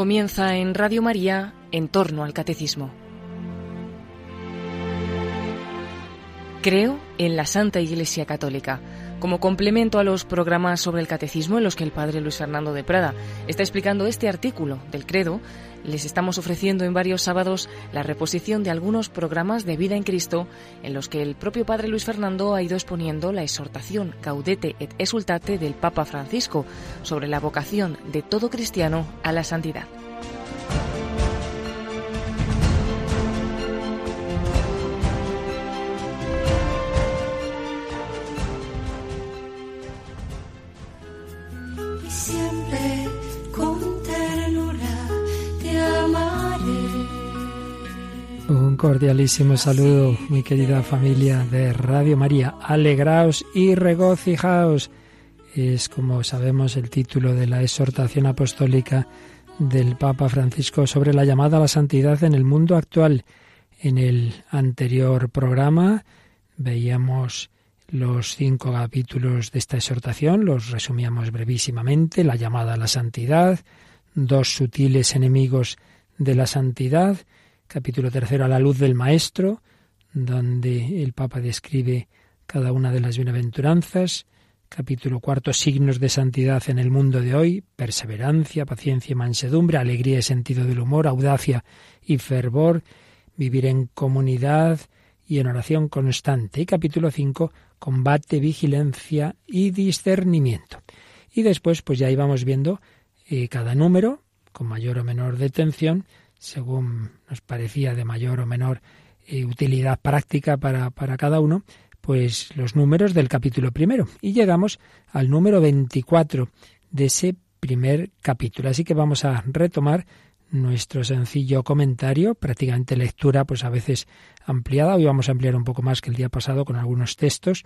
Comienza en Radio María en torno al catecismo. Creo en la Santa Iglesia Católica como complemento a los programas sobre el catecismo en los que el padre Luis Fernando de Prada está explicando este artículo del credo, les estamos ofreciendo en varios sábados la reposición de algunos programas de vida en Cristo en los que el propio padre Luis Fernando ha ido exponiendo la exhortación Caudete et Exultate del Papa Francisco sobre la vocación de todo cristiano a la santidad. Cordialísimo saludo, mi querida familia de Radio María. Alegraos y regocijaos. Es, como sabemos, el título de la exhortación apostólica del Papa Francisco sobre la llamada a la santidad en el mundo actual. En el anterior programa veíamos los cinco capítulos de esta exhortación, los resumíamos brevísimamente, la llamada a la santidad, dos sutiles enemigos de la santidad, capítulo tercero, a la luz del Maestro, donde el Papa describe cada una de las bienaventuranzas, capítulo cuarto, signos de santidad en el mundo de hoy, perseverancia, paciencia y mansedumbre, alegría y sentido del humor, audacia y fervor, vivir en comunidad y en oración constante. Y capítulo cinco, combate, vigilancia y discernimiento. Y después, pues ya íbamos viendo eh, cada número, con mayor o menor detención, según nos parecía de mayor o menor eh, utilidad práctica para, para cada uno, pues los números del capítulo primero. Y llegamos al número 24 de ese primer capítulo. Así que vamos a retomar nuestro sencillo comentario, prácticamente lectura, pues a veces ampliada. Hoy vamos a ampliar un poco más que el día pasado con algunos textos.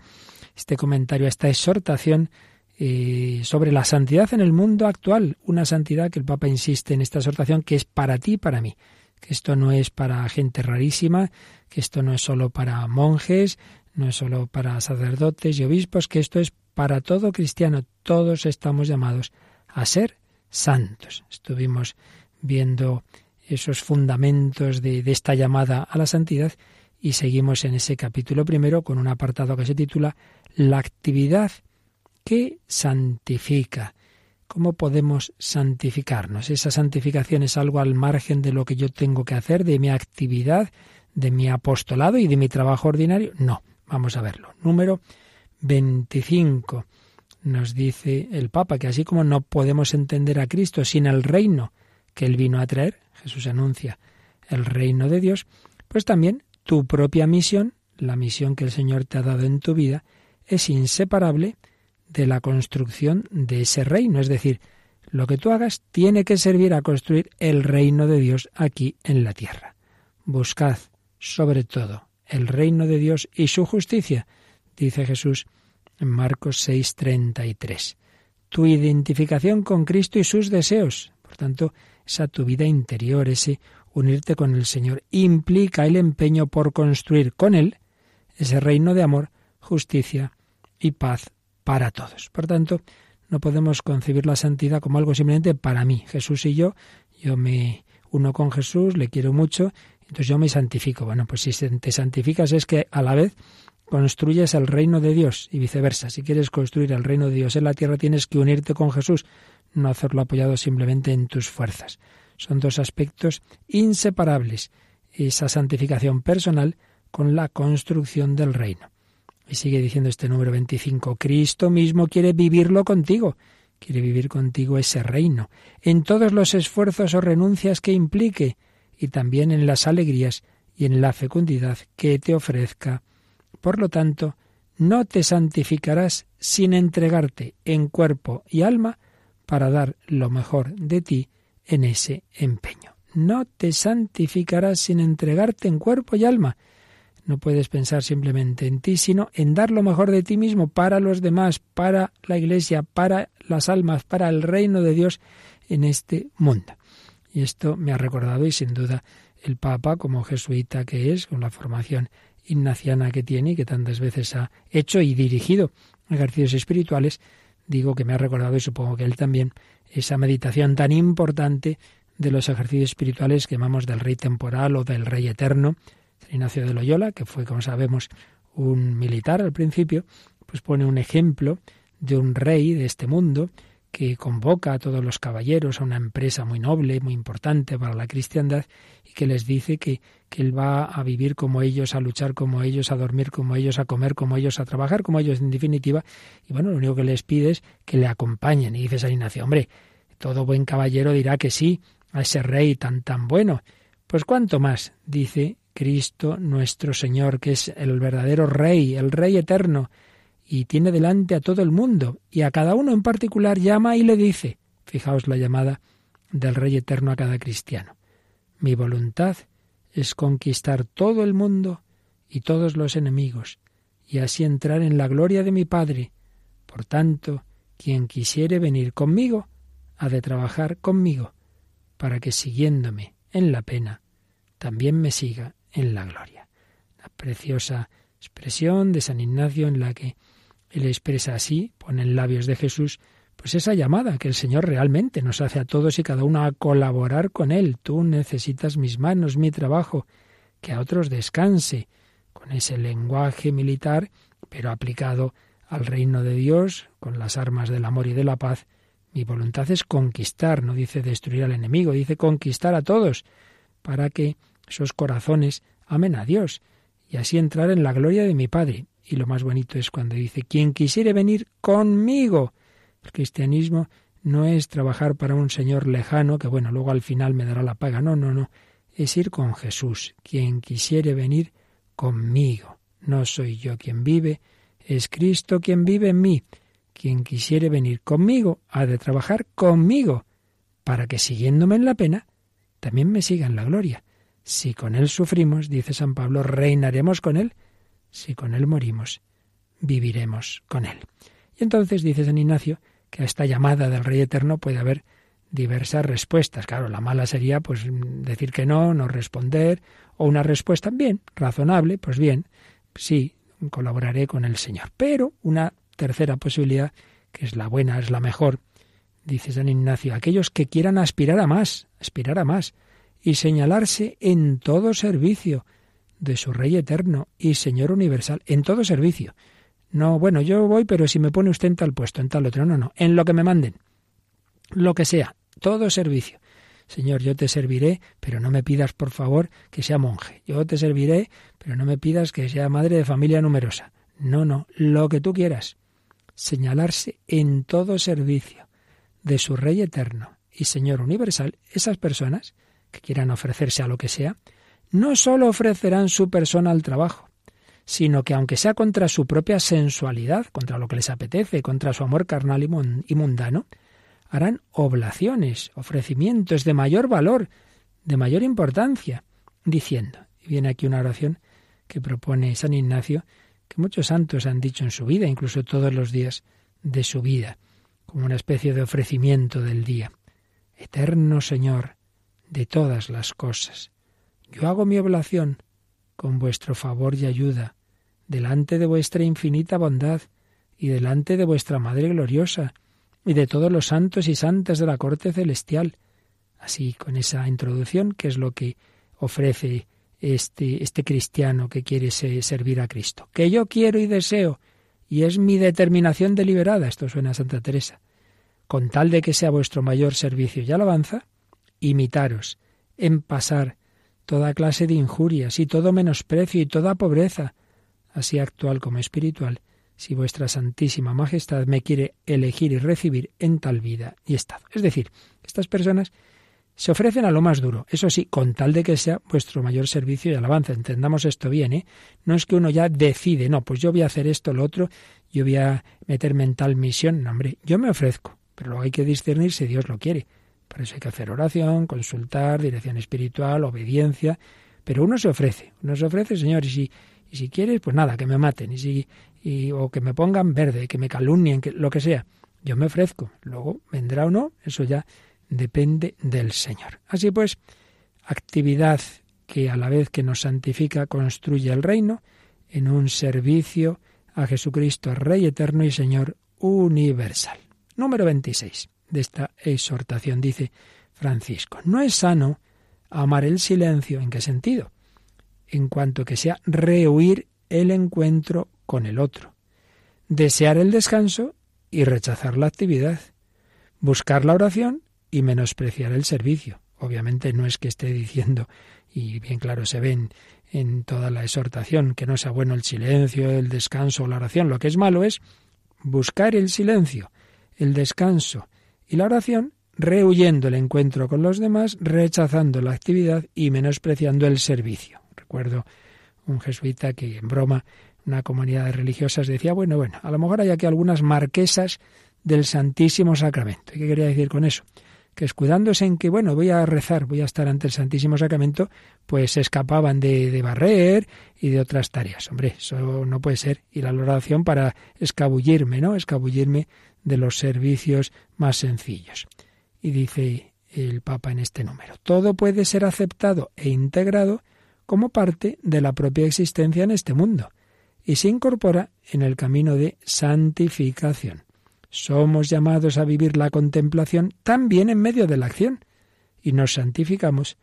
Este comentario, esta exhortación eh, sobre la santidad en el mundo actual, una santidad que el Papa insiste en esta exhortación que es para ti y para mí, que esto no es para gente rarísima, que esto no es solo para monjes, no es solo para sacerdotes y obispos, que esto es para todo cristiano, todos estamos llamados a ser santos. Estuvimos viendo esos fundamentos de, de esta llamada a la santidad y seguimos en ese capítulo primero con un apartado que se titula La actividad ¿Qué santifica? ¿Cómo podemos santificarnos? ¿Esa santificación es algo al margen de lo que yo tengo que hacer, de mi actividad, de mi apostolado y de mi trabajo ordinario? No, vamos a verlo. Número 25. Nos dice el Papa que así como no podemos entender a Cristo sin el reino que Él vino a traer, Jesús anuncia el reino de Dios, pues también tu propia misión, la misión que el Señor te ha dado en tu vida, es inseparable de la construcción de ese reino. Es decir, lo que tú hagas tiene que servir a construir el reino de Dios aquí en la tierra. Buscad, sobre todo, el reino de Dios y su justicia, dice Jesús en Marcos 6:33. Tu identificación con Cristo y sus deseos, por tanto, esa tu vida interior, ese unirte con el Señor, implica el empeño por construir con Él ese reino de amor, justicia y paz para todos. Por tanto, no podemos concebir la santidad como algo simplemente para mí. Jesús y yo, yo me uno con Jesús, le quiero mucho, entonces yo me santifico. Bueno, pues si te santificas es que a la vez construyes el reino de Dios y viceversa. Si quieres construir el reino de Dios en la tierra, tienes que unirte con Jesús, no hacerlo apoyado simplemente en tus fuerzas. Son dos aspectos inseparables, esa santificación personal con la construcción del reino. Y sigue diciendo este número 25, Cristo mismo quiere vivirlo contigo, quiere vivir contigo ese reino, en todos los esfuerzos o renuncias que implique, y también en las alegrías y en la fecundidad que te ofrezca. Por lo tanto, no te santificarás sin entregarte en cuerpo y alma para dar lo mejor de ti en ese empeño. No te santificarás sin entregarte en cuerpo y alma. No puedes pensar simplemente en ti, sino en dar lo mejor de ti mismo para los demás, para la Iglesia, para las almas, para el reino de Dios en este mundo. Y esto me ha recordado y sin duda el Papa, como jesuita que es, con la formación ignaciana que tiene y que tantas veces ha hecho y dirigido ejercicios espirituales, digo que me ha recordado y supongo que él también esa meditación tan importante de los ejercicios espirituales que llamamos del rey temporal o del rey eterno. Ignacio de Loyola, que fue, como sabemos, un militar al principio, pues pone un ejemplo de un rey de este mundo que convoca a todos los caballeros a una empresa muy noble, muy importante para la cristiandad, y que les dice que, que, él va a vivir como ellos, a luchar como ellos, a dormir como ellos, a comer como ellos, a trabajar como ellos, en definitiva. Y bueno, lo único que les pide es que le acompañen. Y dice San Ignacio, hombre, todo buen caballero dirá que sí a ese rey tan tan bueno. Pues cuánto más, dice Cristo nuestro Señor, que es el verdadero rey, el rey eterno, y tiene delante a todo el mundo, y a cada uno en particular llama y le dice, fijaos la llamada del Rey Eterno a cada cristiano, mi voluntad es conquistar todo el mundo y todos los enemigos, y así entrar en la gloria de mi Padre. Por tanto, quien quisiere venir conmigo, ha de trabajar conmigo, para que siguiéndome en la pena, también me siga en la gloria. La preciosa expresión de San Ignacio en la que él expresa así, pone en labios de Jesús, pues esa llamada que el Señor realmente nos hace a todos y cada uno a colaborar con Él. Tú necesitas mis manos, mi trabajo, que a otros descanse, con ese lenguaje militar, pero aplicado al reino de Dios, con las armas del amor y de la paz. Mi voluntad es conquistar, no dice destruir al enemigo, dice conquistar a todos, para que esos corazones amen a Dios y así entrar en la gloria de mi Padre. Y lo más bonito es cuando dice, quien quisiere venir conmigo. El cristianismo no es trabajar para un Señor lejano, que bueno, luego al final me dará la paga. No, no, no. Es ir con Jesús. Quien quisiere venir conmigo. No soy yo quien vive, es Cristo quien vive en mí. Quien quisiere venir conmigo ha de trabajar conmigo, para que siguiéndome en la pena, también me siga en la gloria. Si con Él sufrimos, dice San Pablo, reinaremos con Él si con Él morimos, viviremos con Él. Y entonces dice San Ignacio que a esta llamada del Rey Eterno puede haber diversas respuestas. Claro, la mala sería pues decir que no, no responder, o una respuesta bien, razonable, pues bien, sí, colaboraré con el Señor. Pero una tercera posibilidad, que es la buena, es la mejor, dice San Ignacio, aquellos que quieran aspirar a más, aspirar a más, y señalarse en todo servicio, de su Rey eterno y Señor universal, en todo servicio. No, bueno, yo voy, pero si me pone usted en tal puesto, en tal otro, no, no, en lo que me manden, lo que sea, todo servicio. Señor, yo te serviré, pero no me pidas, por favor, que sea monje. Yo te serviré, pero no me pidas que sea madre de familia numerosa. No, no, lo que tú quieras. Señalarse en todo servicio de su Rey eterno y Señor universal, esas personas que quieran ofrecerse a lo que sea, no sólo ofrecerán su persona al trabajo, sino que aunque sea contra su propia sensualidad, contra lo que les apetece, contra su amor carnal y mundano, harán oblaciones, ofrecimientos de mayor valor, de mayor importancia, diciendo, y viene aquí una oración que propone San Ignacio, que muchos santos han dicho en su vida, incluso todos los días de su vida, como una especie de ofrecimiento del día. Eterno Señor de todas las cosas, yo hago mi oblación con vuestro favor y ayuda, delante de vuestra infinita bondad y delante de vuestra Madre gloriosa y de todos los santos y santas de la corte celestial. Así, con esa introducción, que es lo que ofrece este, este cristiano que quiere servir a Cristo. Que yo quiero y deseo, y es mi determinación deliberada, esto suena a Santa Teresa, con tal de que sea vuestro mayor servicio y alabanza, imitaros en pasar toda clase de injurias y todo menosprecio y toda pobreza, así actual como espiritual, si vuestra Santísima Majestad me quiere elegir y recibir en tal vida y estado. Es decir, estas personas se ofrecen a lo más duro, eso sí, con tal de que sea vuestro mayor servicio y alabanza. Entendamos esto bien, ¿eh? No es que uno ya decide, no, pues yo voy a hacer esto, lo otro, yo voy a meterme en tal misión. No, hombre, yo me ofrezco, pero luego hay que discernir si Dios lo quiere. Por eso hay que hacer oración, consultar, dirección espiritual, obediencia. Pero uno se ofrece, uno se ofrece, Señor, y si, y si quieres, pues nada, que me maten, y si, y, o que me pongan verde, que me calumnien, que, lo que sea. Yo me ofrezco. Luego, vendrá o no, eso ya depende del Señor. Así pues, actividad que a la vez que nos santifica construye el reino en un servicio a Jesucristo, Rey eterno y Señor universal. Número 26 de esta exhortación. Dice, Francisco. No es sano amar el silencio. ¿En qué sentido? En cuanto que sea rehuir el encuentro con el otro, desear el descanso y rechazar la actividad, buscar la oración y menospreciar el servicio. Obviamente no es que esté diciendo, y bien claro se ven en toda la exhortación, que no sea bueno el silencio, el descanso o la oración. Lo que es malo es buscar el silencio, el descanso y la oración, rehuyendo el encuentro con los demás, rechazando la actividad y menospreciando el servicio. Recuerdo un jesuita que en broma una comunidad de religiosas decía, bueno, bueno, a lo mejor hay aquí algunas marquesas del Santísimo Sacramento. ¿Y qué quería decir con eso? Que escudándose en que, bueno, voy a rezar, voy a estar ante el Santísimo Sacramento, pues se escapaban de, de barrer y de otras tareas. Hombre, eso no puede ser. Y la oración para escabullirme, ¿no? Escabullirme de los servicios más sencillos. Y dice el Papa en este número, todo puede ser aceptado e integrado como parte de la propia existencia en este mundo y se incorpora en el camino de santificación. Somos llamados a vivir la contemplación también en medio de la acción y nos santificamos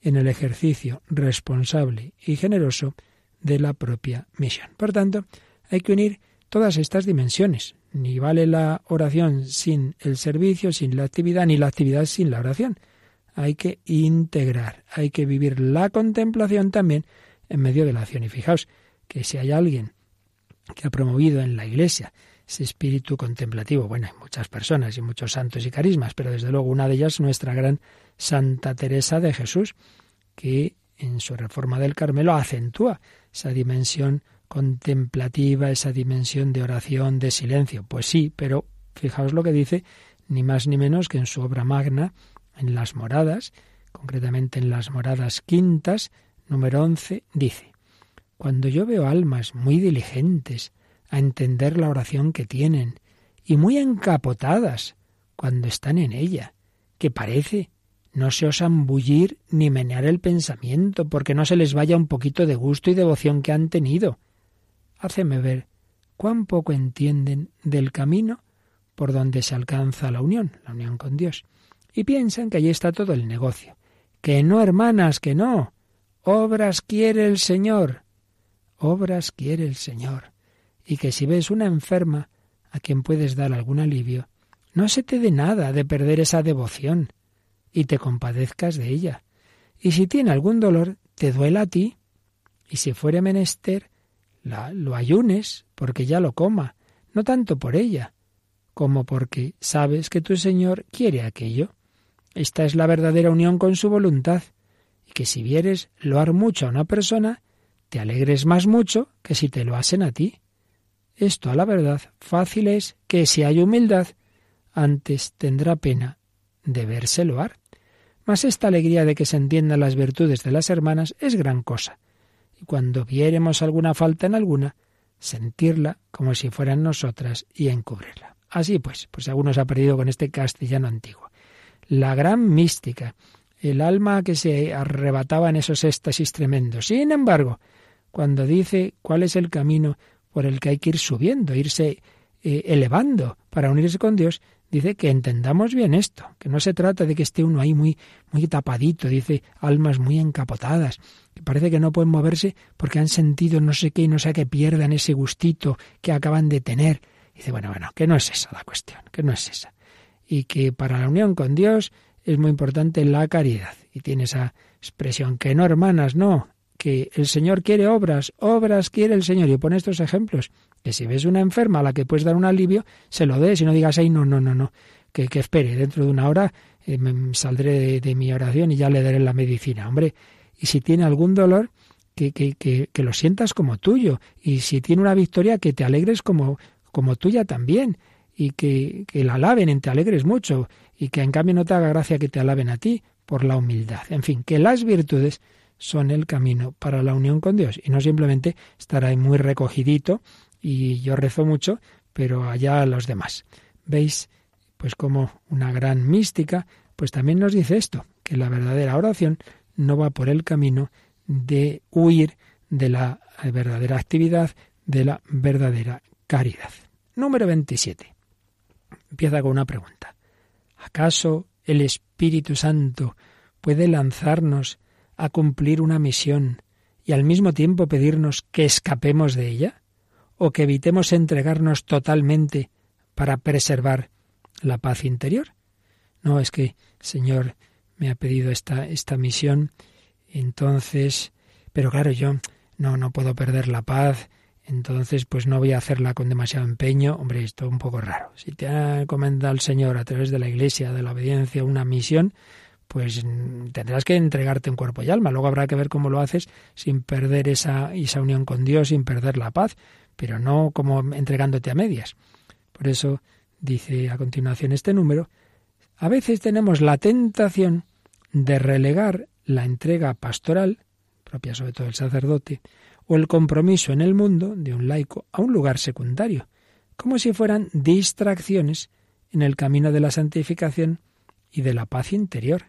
en el ejercicio responsable y generoso de la propia misión. Por tanto, hay que unir todas estas dimensiones. Ni vale la oración sin el servicio, sin la actividad, ni la actividad sin la oración. Hay que integrar, hay que vivir la contemplación también en medio de la acción. Y fijaos, que si hay alguien que ha promovido en la Iglesia ese espíritu contemplativo, bueno, hay muchas personas y muchos santos y carismas, pero desde luego una de ellas nuestra gran Santa Teresa de Jesús, que en su reforma del Carmelo acentúa esa dimensión contemplativa, esa dimensión de oración, de silencio. Pues sí, pero fijaos lo que dice, ni más ni menos que en su obra magna, en las moradas, concretamente en las moradas quintas, número 11, dice, cuando yo veo almas muy diligentes a entender la oración que tienen y muy encapotadas cuando están en ella, que parece no se osan bullir ni menear el pensamiento porque no se les vaya un poquito de gusto y devoción que han tenido. Háceme ver cuán poco entienden del camino por donde se alcanza la unión, la unión con Dios, y piensan que allí está todo el negocio. Que no, hermanas, que no. Obras quiere el Señor obras quiere el Señor, y que si ves una enferma a quien puedes dar algún alivio, no se te dé nada de perder esa devoción, y te compadezcas de ella. Y si tiene algún dolor, te duela a ti, y si fuere menester, lo ayunes, porque ya lo coma, no tanto por ella, como porque sabes que tu Señor quiere aquello. Esta es la verdadera unión con su voluntad, y que si vieres loar mucho a una persona, te alegres más mucho que si te lo hacen a ti. Esto a la verdad fácil es que si hay humildad, antes tendrá pena de verse loar. Mas esta alegría de que se entiendan las virtudes de las hermanas es gran cosa. Y cuando viéremos alguna falta en alguna, sentirla como si fueran nosotras y encubrirla. Así pues, pues algunos ha perdido con este castellano antiguo. La gran mística, el alma que se arrebataba en esos éxtasis tremendos. Sin embargo, cuando dice cuál es el camino por el que hay que ir subiendo, irse eh, elevando para unirse con Dios, dice que entendamos bien esto, que no se trata de que esté uno ahí muy, muy tapadito, dice almas muy encapotadas, que parece que no pueden moverse porque han sentido no sé qué y no sé qué pierdan ese gustito que acaban de tener. Dice, bueno, bueno, que no es esa la cuestión, que no es esa. Y que para la unión con Dios es muy importante la caridad. Y tiene esa expresión, que no hermanas, no, que el Señor quiere obras, obras quiere el Señor. Y pone estos ejemplos, que si ves una enferma a la que puedes dar un alivio, se lo des y no digas, ay, no, no, no, no, que, que espere, dentro de una hora eh, me saldré de, mi oración y ya le daré la medicina. Hombre, y si tiene algún dolor, que, que, que, que lo sientas como tuyo. Y si tiene una victoria, que te alegres como, como tuya también. Y que, que la alaben, te alegres mucho. Y que en cambio no te haga gracia que te alaben a ti por la humildad. En fin, que las virtudes son el camino para la unión con Dios y no simplemente estar ahí muy recogidito y yo rezo mucho, pero allá los demás. ¿Veis? Pues como una gran mística, pues también nos dice esto, que la verdadera oración no va por el camino de huir de la verdadera actividad, de la verdadera caridad. Número 27. Empieza con una pregunta. ¿Acaso el Espíritu Santo puede lanzarnos a cumplir una misión y al mismo tiempo pedirnos que escapemos de ella? ¿O que evitemos entregarnos totalmente para preservar la paz interior? No, es que Señor me ha pedido esta, esta misión, entonces, pero claro, yo no, no puedo perder la paz, entonces pues no voy a hacerla con demasiado empeño. Hombre, esto es un poco raro. Si te ha encomendado el Señor a través de la Iglesia, de la obediencia, una misión, pues tendrás que entregarte en cuerpo y alma. Luego habrá que ver cómo lo haces sin perder esa, esa unión con Dios, sin perder la paz, pero no como entregándote a medias. Por eso dice a continuación este número, a veces tenemos la tentación de relegar la entrega pastoral, propia sobre todo del sacerdote, o el compromiso en el mundo de un laico a un lugar secundario, como si fueran distracciones en el camino de la santificación y de la paz interior.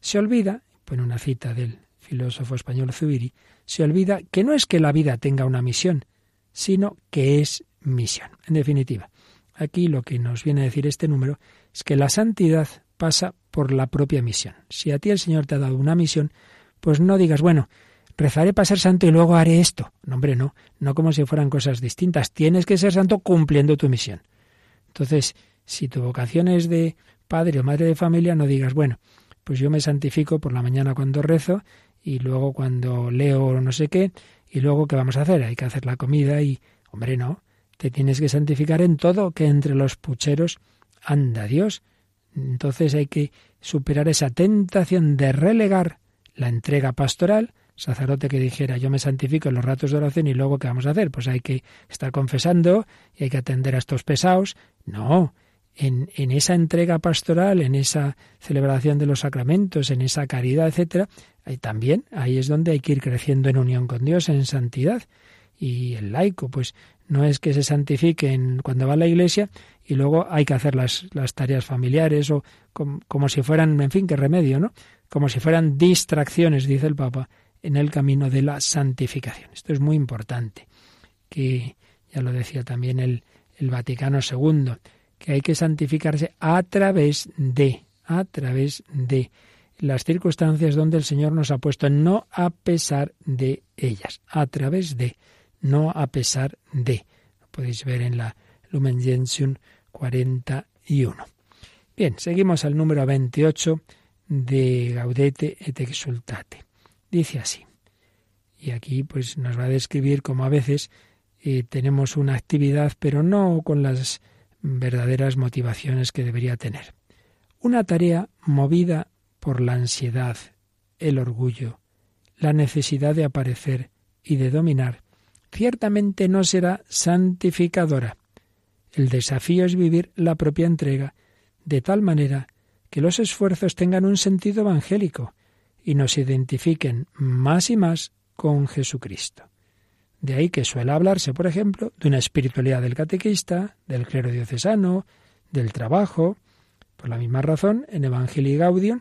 Se olvida, pone una cita del filósofo español Zubiri, se olvida que no es que la vida tenga una misión, sino que es misión. En definitiva, aquí lo que nos viene a decir este número es que la santidad pasa por la propia misión. Si a ti el Señor te ha dado una misión, pues no digas, bueno, rezaré para ser santo y luego haré esto. No, hombre, no, no como si fueran cosas distintas. Tienes que ser santo cumpliendo tu misión. Entonces, si tu vocación es de padre o madre de familia, no digas, bueno, pues yo me santifico por la mañana cuando rezo y luego cuando leo no sé qué, y luego ¿qué vamos a hacer? Hay que hacer la comida y, hombre, no, te tienes que santificar en todo, que entre los pucheros anda Dios. Entonces hay que superar esa tentación de relegar la entrega pastoral, sacerdote que dijera yo me santifico en los ratos de oración y luego ¿qué vamos a hacer? Pues hay que estar confesando y hay que atender a estos pesados. No, en, en, esa entrega pastoral, en esa celebración de los sacramentos, en esa caridad, etcétera, también ahí es donde hay que ir creciendo en unión con Dios, en santidad. Y el laico, pues no es que se santifique cuando va a la iglesia y luego hay que hacer las, las tareas familiares o como, como si fueran, en fin, qué remedio, ¿no? Como si fueran distracciones, dice el Papa, en el camino de la santificación. Esto es muy importante, que ya lo decía también el, el Vaticano II que hay que santificarse a través de, a través de las circunstancias donde el Señor nos ha puesto, no a pesar de ellas, a través de, no a pesar de. Lo podéis ver en la Lumen Gentium 41. Bien, seguimos al número 28 de Gaudete et Exultate. Dice así, y aquí pues nos va a describir cómo a veces eh, tenemos una actividad, pero no con las verdaderas motivaciones que debería tener. Una tarea movida por la ansiedad, el orgullo, la necesidad de aparecer y de dominar, ciertamente no será santificadora. El desafío es vivir la propia entrega de tal manera que los esfuerzos tengan un sentido evangélico y nos identifiquen más y más con Jesucristo. De ahí que suele hablarse, por ejemplo, de una espiritualidad del catequista, del clero diocesano, del trabajo. Por la misma razón, en Evangelii Gaudium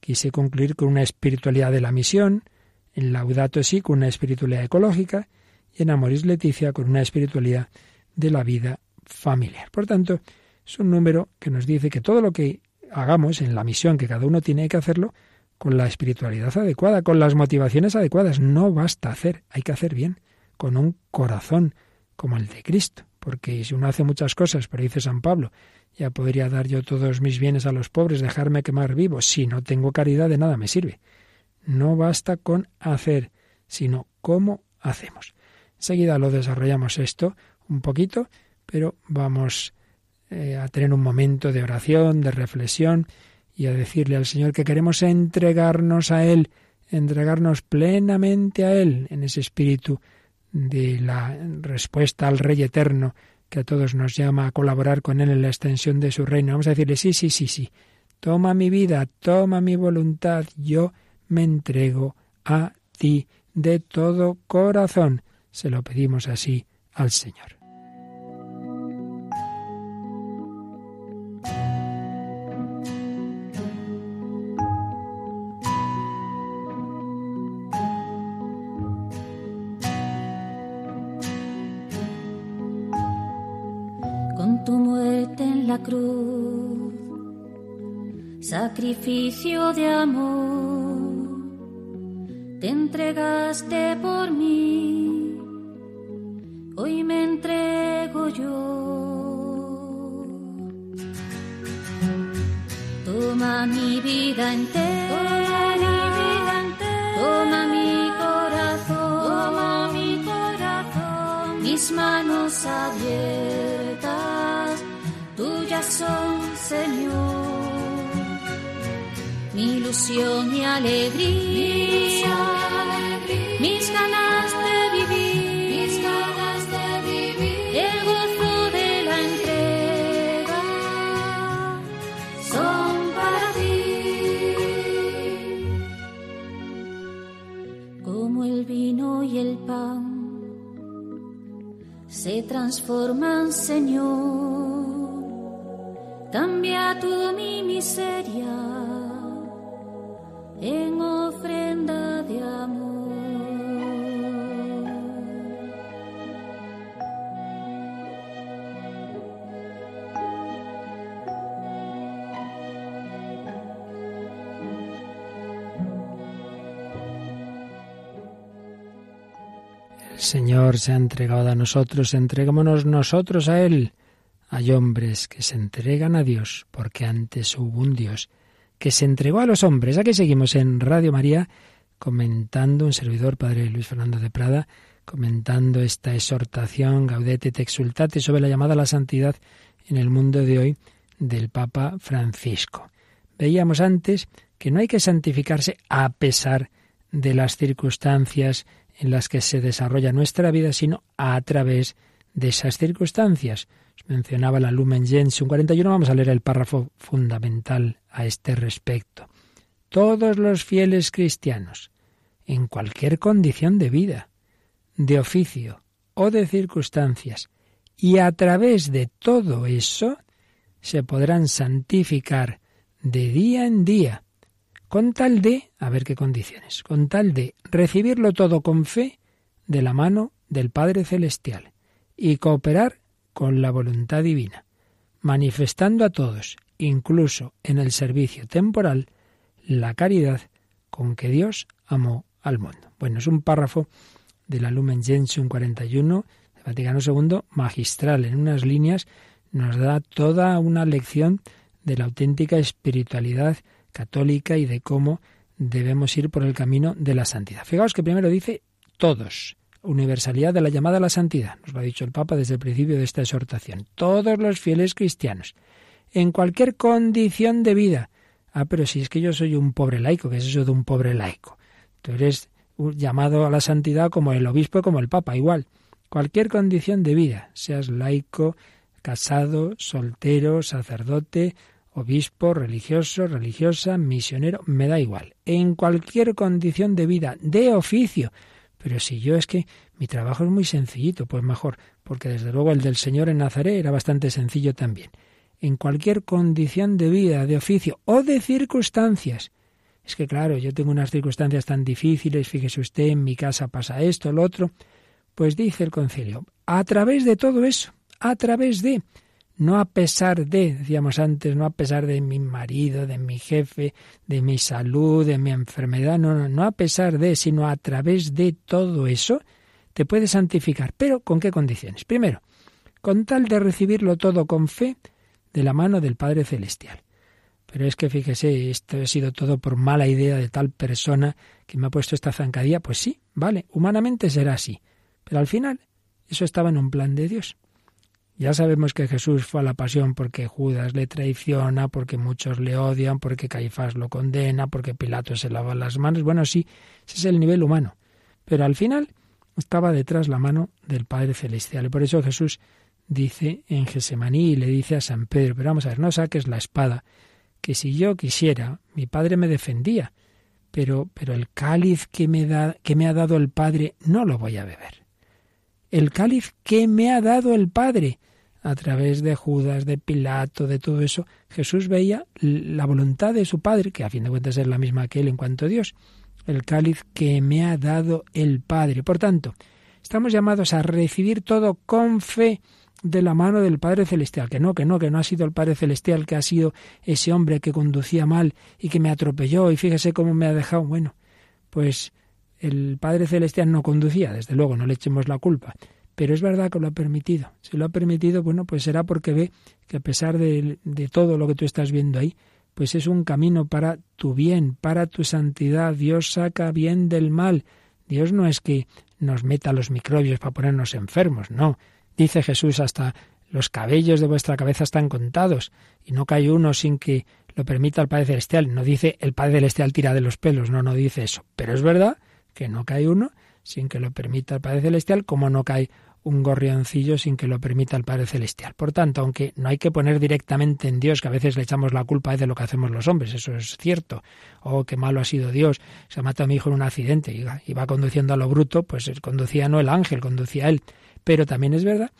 quise concluir con una espiritualidad de la misión, en Laudato Si con una espiritualidad ecológica y en Amoris Leticia con una espiritualidad de la vida familiar. Por tanto, es un número que nos dice que todo lo que hagamos en la misión que cada uno tiene que hacerlo con la espiritualidad adecuada, con las motivaciones adecuadas. No basta hacer, hay que hacer bien con un corazón como el de Cristo. Porque si uno hace muchas cosas, pero dice San Pablo, ya podría dar yo todos mis bienes a los pobres, dejarme quemar vivo. Si no tengo caridad, de nada me sirve. No basta con hacer, sino cómo hacemos. Enseguida lo desarrollamos esto un poquito, pero vamos eh, a tener un momento de oración, de reflexión y a decirle al Señor que queremos entregarnos a Él, entregarnos plenamente a Él en ese espíritu de la respuesta al Rey Eterno, que a todos nos llama a colaborar con Él en la extensión de su reino. Vamos a decirle, sí, sí, sí, sí, toma mi vida, toma mi voluntad, yo me entrego a ti de todo corazón. Se lo pedimos así al Señor. Sacrificio de amor, te entregaste por mí, hoy me entrego yo. Toma mi vida entera, toma mi corazón, toma mi corazón, mis manos abiertas, ilusión y alegría, mis ganas de vivir, mis ganas de vivir, el gozo de la entrega son para ti. Como el vino y el pan se transforman, Señor, cambia toda mi miseria en ofrenda de amor. El Señor se ha entregado a nosotros, entregámonos nosotros a Él. Hay hombres que se entregan a Dios porque antes hubo un Dios que se entregó a los hombres. Aquí seguimos en Radio María comentando un servidor, Padre Luis Fernando de Prada, comentando esta exhortación Gaudete te exultate sobre la llamada a la santidad en el mundo de hoy del Papa Francisco. Veíamos antes que no hay que santificarse a pesar de las circunstancias en las que se desarrolla nuestra vida, sino a través de esas circunstancias mencionaba la Lumen Gentium 41, vamos a leer el párrafo fundamental a este respecto. Todos los fieles cristianos, en cualquier condición de vida, de oficio o de circunstancias, y a través de todo eso, se podrán santificar de día en día, con tal de, a ver qué condiciones, con tal de recibirlo todo con fe de la mano del Padre Celestial y cooperar con la voluntad divina, manifestando a todos, incluso en el servicio temporal, la caridad con que Dios amó al mundo. Bueno, es un párrafo de la Lumen Gentium 41 de Vaticano II, magistral. En unas líneas nos da toda una lección de la auténtica espiritualidad católica y de cómo debemos ir por el camino de la santidad. Fijaos que primero dice todos, universalidad de la llamada a la santidad. Nos lo ha dicho el Papa desde el principio de esta exhortación. Todos los fieles cristianos, en cualquier condición de vida. Ah, pero si es que yo soy un pobre laico, ¿qué es eso de un pobre laico? Tú eres llamado a la santidad como el obispo, como el Papa, igual. Cualquier condición de vida, seas laico, casado, soltero, sacerdote, obispo, religioso, religiosa, misionero, me da igual. En cualquier condición de vida, de oficio, pero si yo es que mi trabajo es muy sencillito, pues mejor, porque desde luego el del Señor en Nazaret era bastante sencillo también. En cualquier condición de vida, de oficio o de circunstancias. Es que claro, yo tengo unas circunstancias tan difíciles, fíjese usted, en mi casa pasa esto, lo otro. Pues dice el concilio, a través de todo eso, a través de no a pesar de, decíamos antes, no a pesar de mi marido, de mi jefe, de mi salud, de mi enfermedad, no, no, no a pesar de, sino a través de todo eso, te puedes santificar. Pero ¿con qué condiciones? Primero, con tal de recibirlo todo con fe de la mano del Padre Celestial. Pero es que fíjese, esto ha sido todo por mala idea de tal persona que me ha puesto esta zancadilla. Pues sí, vale, humanamente será así. Pero al final, eso estaba en un plan de Dios. Ya sabemos que Jesús fue a la pasión porque Judas le traiciona, porque muchos le odian, porque Caifás lo condena, porque Pilato se lava las manos. Bueno, sí, ese es el nivel humano. Pero al final estaba detrás la mano del Padre Celestial. Y por eso Jesús dice en Gesemaní y le dice a San Pedro, pero vamos a ver, no saques la espada, que si yo quisiera, mi Padre me defendía, pero, pero el cáliz que me, da, que me ha dado el Padre no lo voy a beber. El cáliz que me ha dado el Padre a través de Judas, de Pilato, de todo eso, Jesús veía la voluntad de su Padre, que a fin de cuentas es la misma que él en cuanto a Dios, el cáliz que me ha dado el Padre. Por tanto, estamos llamados a recibir todo con fe de la mano del Padre Celestial. Que no, que no, que no ha sido el Padre Celestial, que ha sido ese hombre que conducía mal y que me atropelló y fíjese cómo me ha dejado. Bueno, pues el Padre Celestial no conducía, desde luego, no le echemos la culpa. Pero es verdad que lo ha permitido. Si lo ha permitido, bueno, pues será porque ve que a pesar de, de todo lo que tú estás viendo ahí, pues es un camino para tu bien, para tu santidad. Dios saca bien del mal. Dios no es que nos meta los microbios para ponernos enfermos, no. Dice Jesús hasta los cabellos de vuestra cabeza están contados y no cae uno sin que lo permita el Padre Celestial. No dice el Padre Celestial tira de los pelos, no, no dice eso. Pero es verdad que no cae uno sin que lo permita el Padre Celestial, como no cae un gorrioncillo sin que lo permita el Padre Celestial. Por tanto, aunque no hay que poner directamente en Dios, que a veces le echamos la culpa de lo que hacemos los hombres, eso es cierto, o oh, qué malo ha sido Dios, se ha matado a mi hijo en un accidente, y iba conduciendo a lo bruto, pues conducía no el ángel, conducía él. Pero también es verdad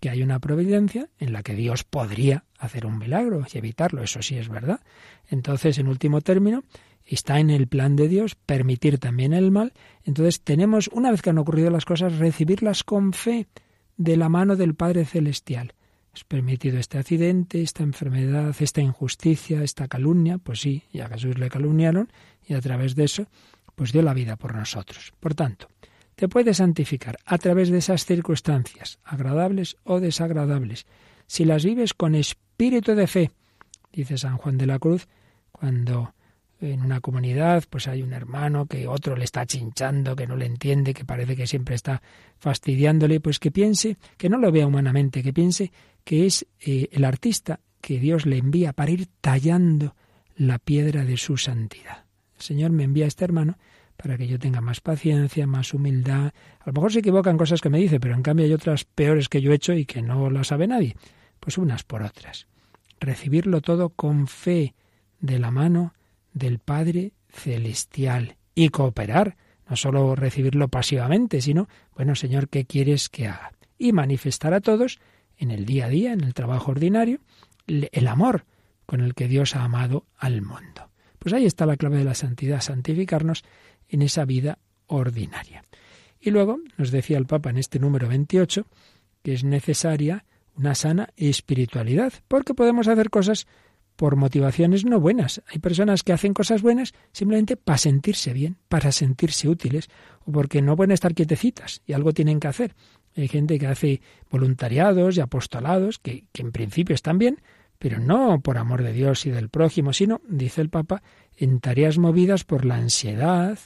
que hay una providencia en la que Dios podría hacer un milagro y evitarlo, eso sí es verdad. Entonces, en último término, está en el plan de Dios permitir también el mal. Entonces tenemos, una vez que han ocurrido las cosas, recibirlas con fe de la mano del Padre Celestial. ¿Es permitido este accidente, esta enfermedad, esta injusticia, esta calumnia? Pues sí, y a Jesús le calumniaron y a través de eso, pues dio la vida por nosotros. Por tanto, te puedes santificar a través de esas circunstancias, agradables o desagradables, si las vives con espíritu de fe, dice San Juan de la Cruz, cuando en una comunidad, pues hay un hermano que otro le está chinchando, que no le entiende, que parece que siempre está fastidiándole, pues que piense, que no lo vea humanamente, que piense que es eh, el artista que Dios le envía para ir tallando la piedra de su santidad. El Señor me envía a este hermano para que yo tenga más paciencia, más humildad. A lo mejor se equivocan cosas que me dice, pero en cambio hay otras peores que yo he hecho y que no las sabe nadie. Pues unas por otras. Recibirlo todo con fe de la mano del Padre Celestial y cooperar, no solo recibirlo pasivamente, sino, bueno, Señor, ¿qué quieres que haga? Y manifestar a todos en el día a día, en el trabajo ordinario, el amor con el que Dios ha amado al mundo. Pues ahí está la clave de la santidad, santificarnos en esa vida ordinaria. Y luego nos decía el Papa en este número 28 que es necesaria una sana espiritualidad, porque podemos hacer cosas por motivaciones no buenas. Hay personas que hacen cosas buenas simplemente para sentirse bien, para sentirse útiles, o porque no pueden estar quietecitas y algo tienen que hacer. Hay gente que hace voluntariados y apostolados, que, que en principio están bien, pero no por amor de Dios y del prójimo, sino, dice el Papa, en tareas movidas por la ansiedad,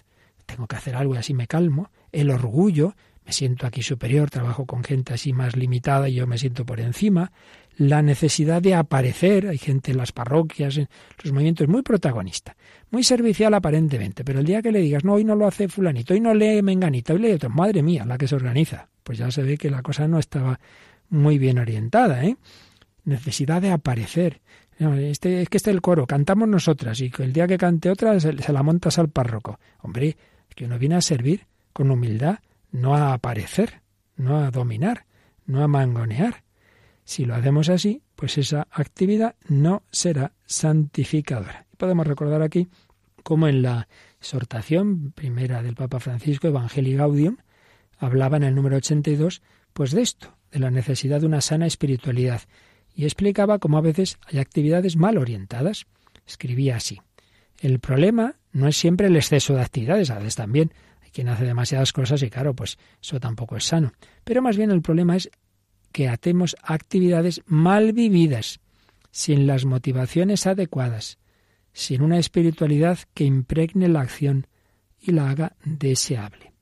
tengo que hacer algo y así me calmo, el orgullo, me siento aquí superior, trabajo con gente así más limitada y yo me siento por encima, la necesidad de aparecer, hay gente en las parroquias, en los movimientos muy protagonista, muy servicial aparentemente, pero el día que le digas, no, hoy no lo hace fulanito, hoy no lee menganito, hoy lee otro, madre mía, la que se organiza, pues ya se ve que la cosa no estaba muy bien orientada, ¿eh? Necesidad de aparecer. Este, es que este es el coro, cantamos nosotras, y el día que cante otra se, se la montas al párroco. Hombre, que uno viene a servir con humildad, no a aparecer, no a dominar, no a mangonear. Si lo hacemos así, pues esa actividad no será santificadora. Podemos recordar aquí cómo en la exhortación primera del Papa Francisco, Evangelii Gaudium, hablaba en el número 82, pues de esto, de la necesidad de una sana espiritualidad, y explicaba cómo a veces hay actividades mal orientadas. Escribía así: El problema no es siempre el exceso de actividades, a veces también hay quien hace demasiadas cosas y claro, pues eso tampoco es sano. Pero más bien el problema es que atemos actividades mal vividas, sin las motivaciones adecuadas, sin una espiritualidad que impregne la acción y la haga deseable.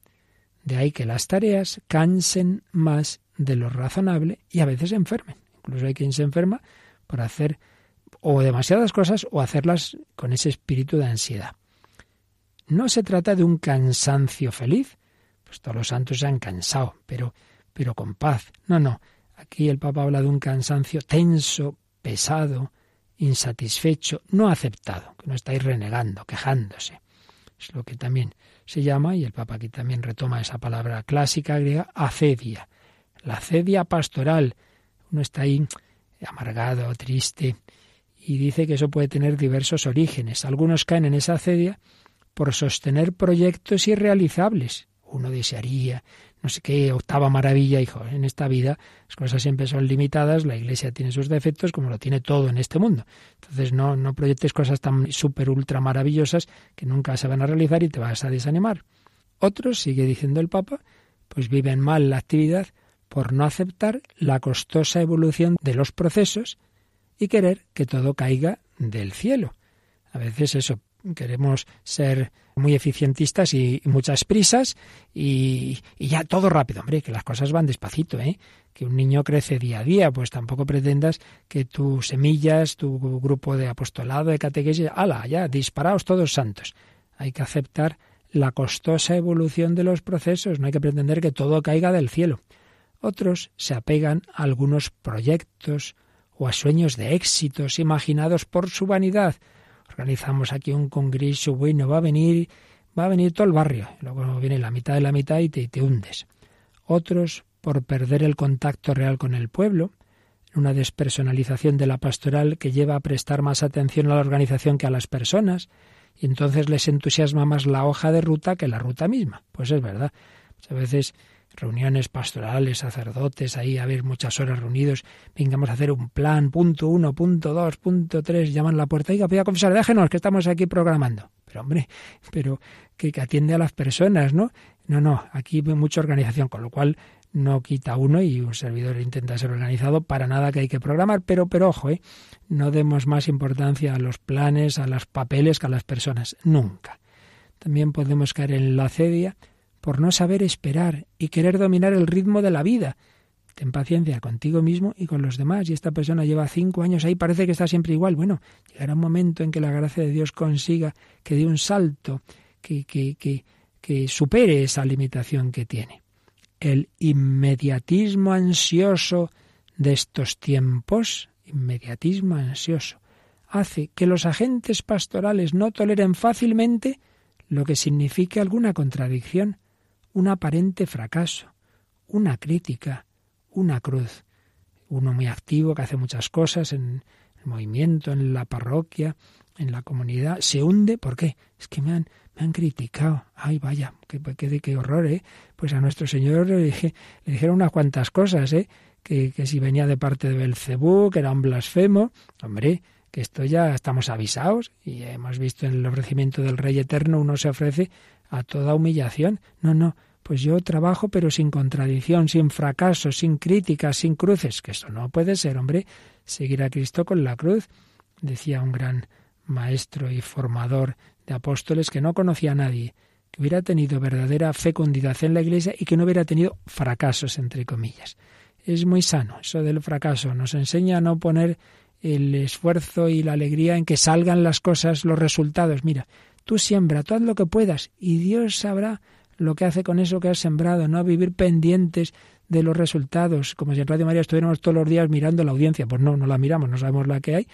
De ahí que las tareas cansen más de lo razonable y a veces enfermen. Incluso hay quien se enferma por hacer o demasiadas cosas o hacerlas con ese espíritu de ansiedad. No se trata de un cansancio feliz, pues todos los santos se han cansado, pero, pero con paz. No, no, Aquí el Papa habla de un cansancio tenso, pesado, insatisfecho, no aceptado, que no estáis renegando, quejándose. Es lo que también se llama, y el Papa aquí también retoma esa palabra clásica griega, acedia. La acedia pastoral. Uno está ahí amargado, triste, y dice que eso puede tener diversos orígenes. Algunos caen en esa acedia por sostener proyectos irrealizables uno desearía, no sé qué, octava maravilla, hijo, en esta vida las cosas siempre son limitadas, la Iglesia tiene sus defectos como lo tiene todo en este mundo. Entonces no, no proyectes cosas tan súper ultra maravillosas que nunca se van a realizar y te vas a desanimar. Otros, sigue diciendo el Papa, pues viven mal la actividad por no aceptar la costosa evolución de los procesos y querer que todo caiga del cielo. A veces eso, queremos ser muy eficientistas y, muchas prisas y, ya todo rápido. Hombre, que las cosas van despacito, ¿eh? Que un niño crece día a día, pues tampoco pretendas que tus semillas, tu grupo de apostolado, de catequesis, ala, ya, disparaos todos santos. Hay que aceptar la costosa evolución de los procesos, no hay que pretender que todo caiga del cielo. Otros se apegan a algunos proyectos o a sueños de éxitos imaginados por su vanidad, organizamos aquí un congreso, bueno, va a venir, va a venir todo el barrio, luego viene la mitad de la mitad y te, te hundes. Otros por perder el contacto real con el pueblo, una despersonalización de la pastoral que lleva a prestar más atención a la organización que a las personas, y entonces les entusiasma más la hoja de ruta que la ruta misma. Pues es verdad. Muchas veces reuniones pastorales, sacerdotes, ahí a ver muchas horas reunidos, vengamos a hacer un plan, punto uno, punto dos, punto tres, llaman a la puerta, y voy a confesar, déjenos que estamos aquí programando. Pero hombre, pero que, que atiende a las personas, ¿no? No, no, aquí hay mucha organización, con lo cual no quita uno y un servidor intenta ser organizado para nada que hay que programar, pero, pero ojo, ¿eh? no demos más importancia a los planes, a los papeles que a las personas, nunca. También podemos caer en la cedia por no saber esperar y querer dominar el ritmo de la vida. Ten paciencia contigo mismo y con los demás. Y esta persona lleva cinco años ahí, parece que está siempre igual. Bueno, llegará un momento en que la gracia de Dios consiga que dé un salto, que, que, que, que supere esa limitación que tiene. El inmediatismo ansioso de estos tiempos, inmediatismo ansioso, hace que los agentes pastorales no toleren fácilmente lo que signifique alguna contradicción un aparente fracaso, una crítica, una cruz. Uno muy activo que hace muchas cosas en el movimiento, en la parroquia, en la comunidad, se hunde. ¿Por qué? Es que me han, me han criticado. Ay, vaya, qué, qué, qué horror, ¿eh? Pues a nuestro Señor le, le dijeron unas cuantas cosas, ¿eh? Que, que si venía de parte de Belcebú, que era un blasfemo. Hombre, que esto ya estamos avisados y hemos visto en el ofrecimiento del Rey Eterno, uno se ofrece a toda humillación. No, no, pues yo trabajo pero sin contradicción, sin fracaso, sin críticas, sin cruces, que eso no puede ser, hombre, seguir a Cristo con la cruz, decía un gran maestro y formador de apóstoles que no conocía a nadie, que hubiera tenido verdadera fecundidad en la Iglesia y que no hubiera tenido fracasos, entre comillas. Es muy sano eso del fracaso, nos enseña a no poner el esfuerzo y la alegría en que salgan las cosas, los resultados. Mira, tú siembra, tú haz lo que puedas y Dios sabrá lo que hace con eso que has sembrado, no vivir pendientes de los resultados, como si en Radio María estuviéramos todos los días mirando la audiencia. Pues no, no la miramos, no sabemos la que hay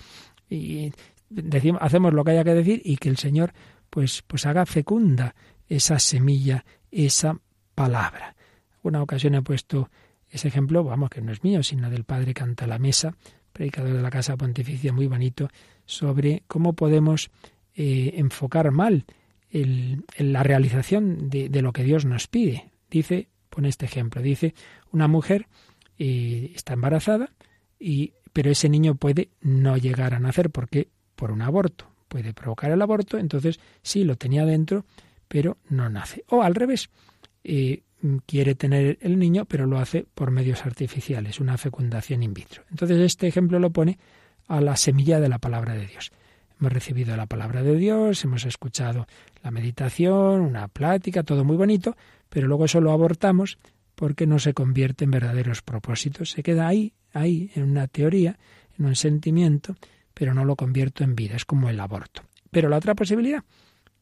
y decimos, hacemos lo que haya que decir y que el Señor pues, pues haga fecunda esa semilla, esa palabra. Una ocasión he puesto ese ejemplo, vamos, que no es mío, sino del Padre Canta la Mesa, predicador de la Casa Pontificia, muy bonito, sobre cómo podemos eh, enfocar mal el, la realización de, lo que Dios nos pide. Dice, pone este ejemplo, dice, una mujer eh, está embarazada, y, pero ese niño puede no llegar a nacer porque por un aborto puede provocar el aborto, entonces sí lo tenía dentro, pero no nace. O al revés, eh, quiere tener el niño, pero lo hace por medios artificiales, una fecundación in vitro. Entonces este ejemplo lo pone a la semilla de la palabra de Dios. Hemos recibido la palabra de Dios, hemos escuchado la meditación, una plática, todo muy bonito, pero luego eso lo abortamos porque no se convierte en verdaderos propósitos. Se queda ahí, ahí, en una teoría, en un sentimiento, pero no lo convierto en vida. Es como el aborto. Pero la otra posibilidad,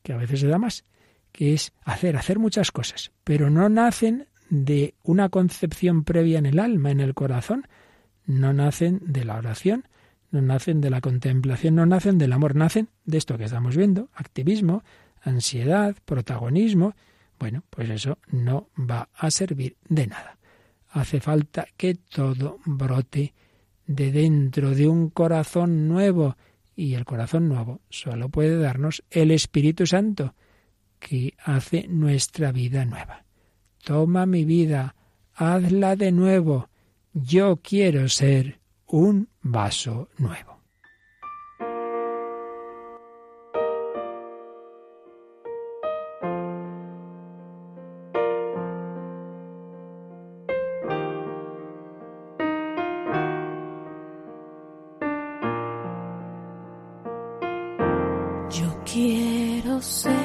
que a veces se da más, que es hacer, hacer muchas cosas, pero no nacen de una concepción previa en el alma, en el corazón, no nacen de la oración, no nacen de la contemplación, no nacen del amor, nacen de esto que estamos viendo, activismo, ansiedad, protagonismo. Bueno, pues eso no va a servir de nada. Hace falta que todo brote de dentro de un corazón nuevo y el corazón nuevo solo puede darnos el Espíritu Santo que hace nuestra vida nueva. toma mi vida, hazla de nuevo. Yo quiero ser un vaso nuevo. yo quiero ser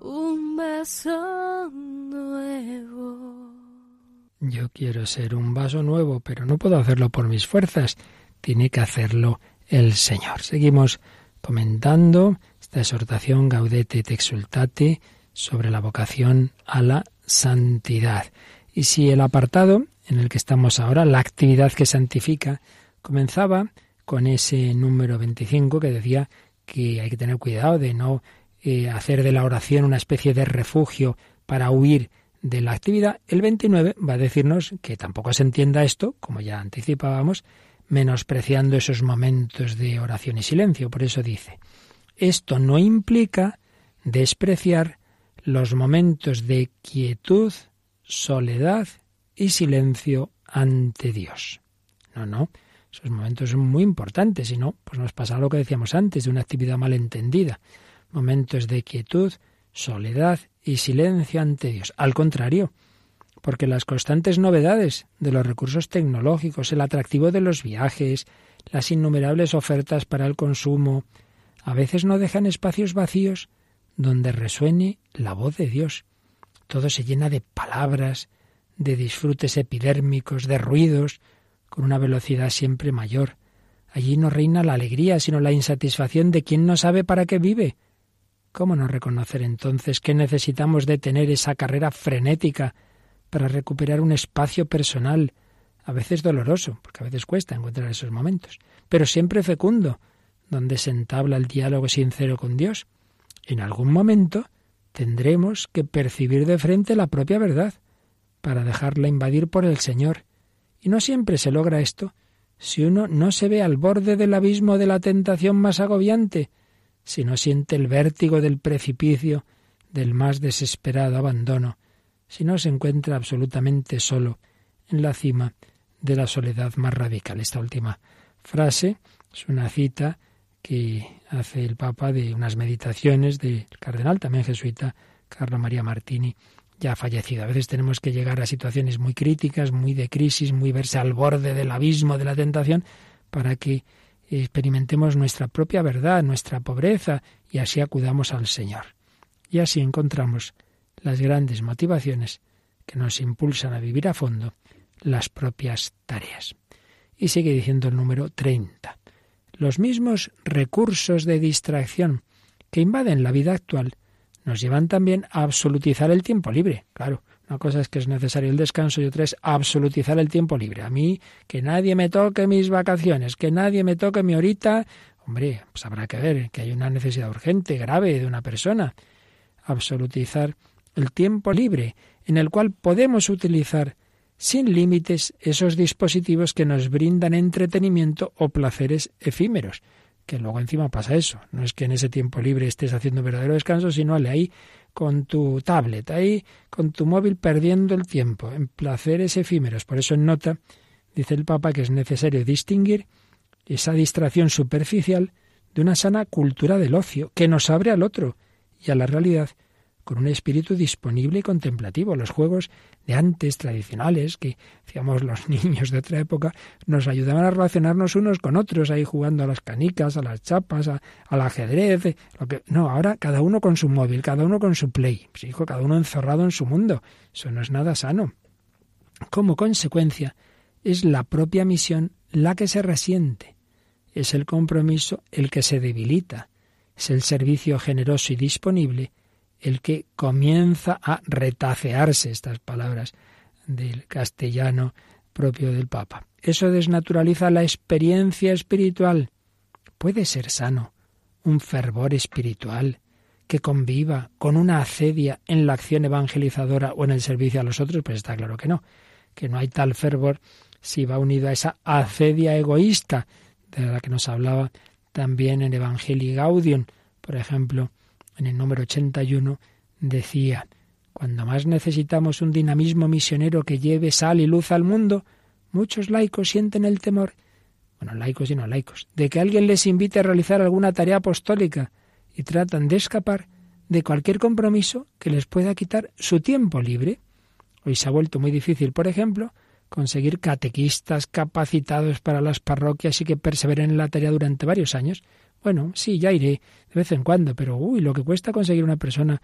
un vaso nuevo. Yo quiero ser un vaso nuevo, pero no puedo hacerlo por mis fuerzas. Tiene que hacerlo el Señor. Seguimos comentando esta exhortación Gaudete et Exultate sobre la vocación a la santidad. Y si el apartado en el que estamos ahora, la actividad que santifica, comenzaba con ese número 25 que decía que hay que tener cuidado de no eh, hacer de la oración una especie de refugio para huir de la actividad. El 29 va a decirnos que tampoco se entienda esto, como ya anticipábamos, menospreciando esos momentos de oración y silencio. Por eso dice, esto no implica despreciar los momentos de quietud, soledad y silencio ante Dios. No, no. Esos momentos son muy importantes, si no, pues nos pasa lo que decíamos antes, de una actividad mal entendida. Momentos de quietud, soledad y silencio ante Dios. Al contrario, porque las constantes novedades de los recursos tecnológicos, el atractivo de los viajes, las innumerables ofertas para el consumo, a veces no dejan espacios vacíos donde resuene la voz de Dios. Todo se llena de palabras, de disfrutes epidérmicos, de ruidos, con una velocidad siempre mayor. Allí no reina la alegría, sino la insatisfacción de quien no sabe para qué vive. ¿Cómo no reconocer entonces que necesitamos de tener esa carrera frenética para recuperar un espacio personal, a veces doloroso, porque a veces cuesta encontrar esos momentos, pero siempre fecundo, donde se entabla el diálogo sincero con Dios? En algún momento tendremos que percibir de frente la propia verdad, para dejarla invadir por el Señor y no siempre se logra esto si uno no se ve al borde del abismo de la tentación más agobiante, si no siente el vértigo del precipicio del más desesperado abandono, si no se encuentra absolutamente solo en la cima de la soledad más radical. Esta última frase es una cita que hace el Papa de unas meditaciones del cardenal, también jesuita, Carlo María Martini ya fallecido. A veces tenemos que llegar a situaciones muy críticas, muy de crisis, muy verse al borde del abismo de la tentación, para que experimentemos nuestra propia verdad, nuestra pobreza, y así acudamos al Señor. Y así encontramos las grandes motivaciones que nos impulsan a vivir a fondo las propias tareas. Y sigue diciendo el número 30. Los mismos recursos de distracción que invaden la vida actual nos llevan también a absolutizar el tiempo libre. Claro, una cosa es que es necesario el descanso y otra es absolutizar el tiempo libre. A mí, que nadie me toque mis vacaciones, que nadie me toque mi horita. Hombre, pues habrá que ver que hay una necesidad urgente, grave de una persona. Absolutizar el tiempo libre, en el cual podemos utilizar sin límites esos dispositivos que nos brindan entretenimiento o placeres efímeros que luego encima pasa eso. No es que en ese tiempo libre estés haciendo verdadero descanso, sino ale ahí con tu tablet, ahí con tu móvil perdiendo el tiempo en placeres efímeros. Por eso en nota dice el Papa que es necesario distinguir esa distracción superficial de una sana cultura del ocio que nos abre al otro y a la realidad con un espíritu disponible y contemplativo. Los juegos de antes, tradicionales, que hacíamos los niños de otra época, nos ayudaban a relacionarnos unos con otros, ahí jugando a las canicas, a las chapas, al ajedrez. Lo que... No, ahora cada uno con su móvil, cada uno con su play. Pues, hijo, cada uno encerrado en su mundo. Eso no es nada sano. Como consecuencia, es la propia misión la que se resiente. Es el compromiso el que se debilita. Es el servicio generoso y disponible el que comienza a retacearse, estas palabras del castellano propio del Papa. Eso desnaturaliza la experiencia espiritual. Puede ser sano un fervor espiritual que conviva con una acedia en la acción evangelizadora o en el servicio a los otros, pues está claro que no, que no hay tal fervor si va unido a esa acedia egoísta de la que nos hablaba también en Evangelii Gaudium, por ejemplo, en el número 81, decía, cuando más necesitamos un dinamismo misionero que lleve sal y luz al mundo, muchos laicos sienten el temor, bueno, laicos y no laicos, de que alguien les invite a realizar alguna tarea apostólica y tratan de escapar de cualquier compromiso que les pueda quitar su tiempo libre. Hoy se ha vuelto muy difícil, por ejemplo, conseguir catequistas capacitados para las parroquias y que perseveren en la tarea durante varios años, bueno, sí, ya iré de vez en cuando, pero uy, lo que cuesta conseguir una persona,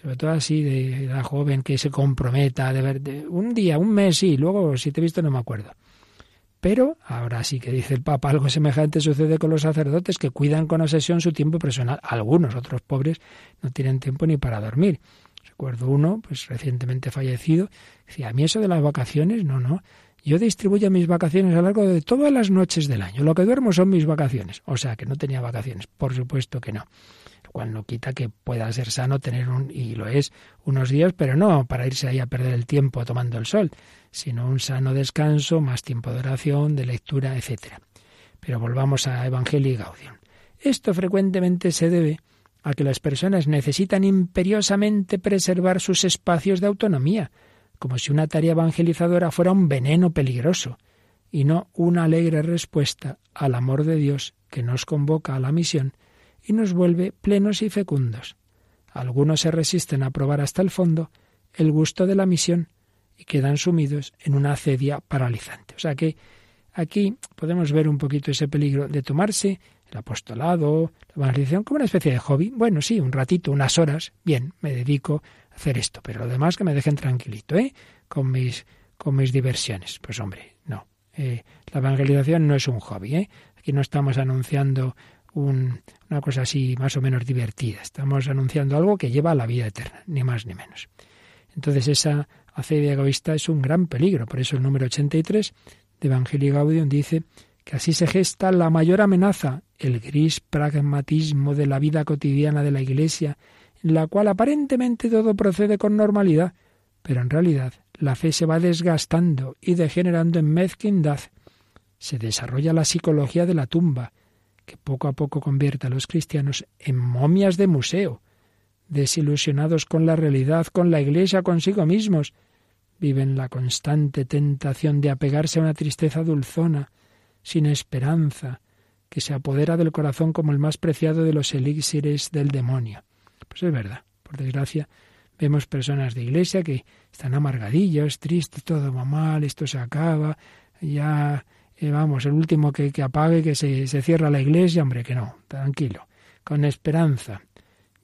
sobre todo así de edad joven, que se comprometa de ver de un día, un mes, sí, luego si te he visto no me acuerdo. Pero ahora sí que dice el Papa, algo semejante sucede con los sacerdotes que cuidan con obsesión su tiempo personal. Algunos, otros pobres, no tienen tiempo ni para dormir. Recuerdo uno, pues recientemente fallecido, decía, a mí eso de las vacaciones, no, no, yo distribuyo mis vacaciones a lo largo de todas las noches del año. Lo que duermo son mis vacaciones. O sea, que no tenía vacaciones. Por supuesto que no. Lo cual no quita que pueda ser sano tener un, y lo es, unos días, pero no para irse ahí a perder el tiempo tomando el sol, sino un sano descanso, más tiempo de oración, de lectura, etc. Pero volvamos a Evangelio y Gaudium. Esto frecuentemente se debe a que las personas necesitan imperiosamente preservar sus espacios de autonomía, como si una tarea evangelizadora fuera un veneno peligroso y no una alegre respuesta al amor de Dios que nos convoca a la misión y nos vuelve plenos y fecundos. Algunos se resisten a probar hasta el fondo el gusto de la misión y quedan sumidos en una acedia paralizante. O sea que aquí podemos ver un poquito ese peligro de tomarse el apostolado, la evangelización como una especie de hobby. Bueno, sí, un ratito, unas horas, bien, me dedico hacer esto, pero lo demás que me dejen tranquilito, ¿eh? Con mis, con mis diversiones. Pues hombre, no. Eh, la evangelización no es un hobby, ¿eh? Aquí no estamos anunciando un, una cosa así más o menos divertida. Estamos anunciando algo que lleva a la vida eterna, ni más ni menos. Entonces esa acedia egoísta es un gran peligro. Por eso el número 83 de Evangelio Gaudium dice que así se gesta la mayor amenaza, el gris pragmatismo de la vida cotidiana de la Iglesia, la cual aparentemente todo procede con normalidad, pero en realidad la fe se va desgastando y degenerando en mezquindad. Se desarrolla la psicología de la tumba, que poco a poco convierte a los cristianos en momias de museo, desilusionados con la realidad, con la Iglesia, consigo mismos. Viven la constante tentación de apegarse a una tristeza dulzona, sin esperanza, que se apodera del corazón como el más preciado de los elixires del demonio. Pues es verdad, por desgracia, Vemos personas de iglesia que están amargadillos, tristes, todo va mal, esto se acaba, ya eh, vamos, el último que, que apague, que se, se cierra la iglesia, hombre, que no, tranquilo, con esperanza,